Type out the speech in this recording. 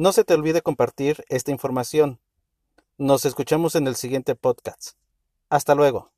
No se te olvide compartir esta información. Nos escuchamos en el siguiente podcast. Hasta luego.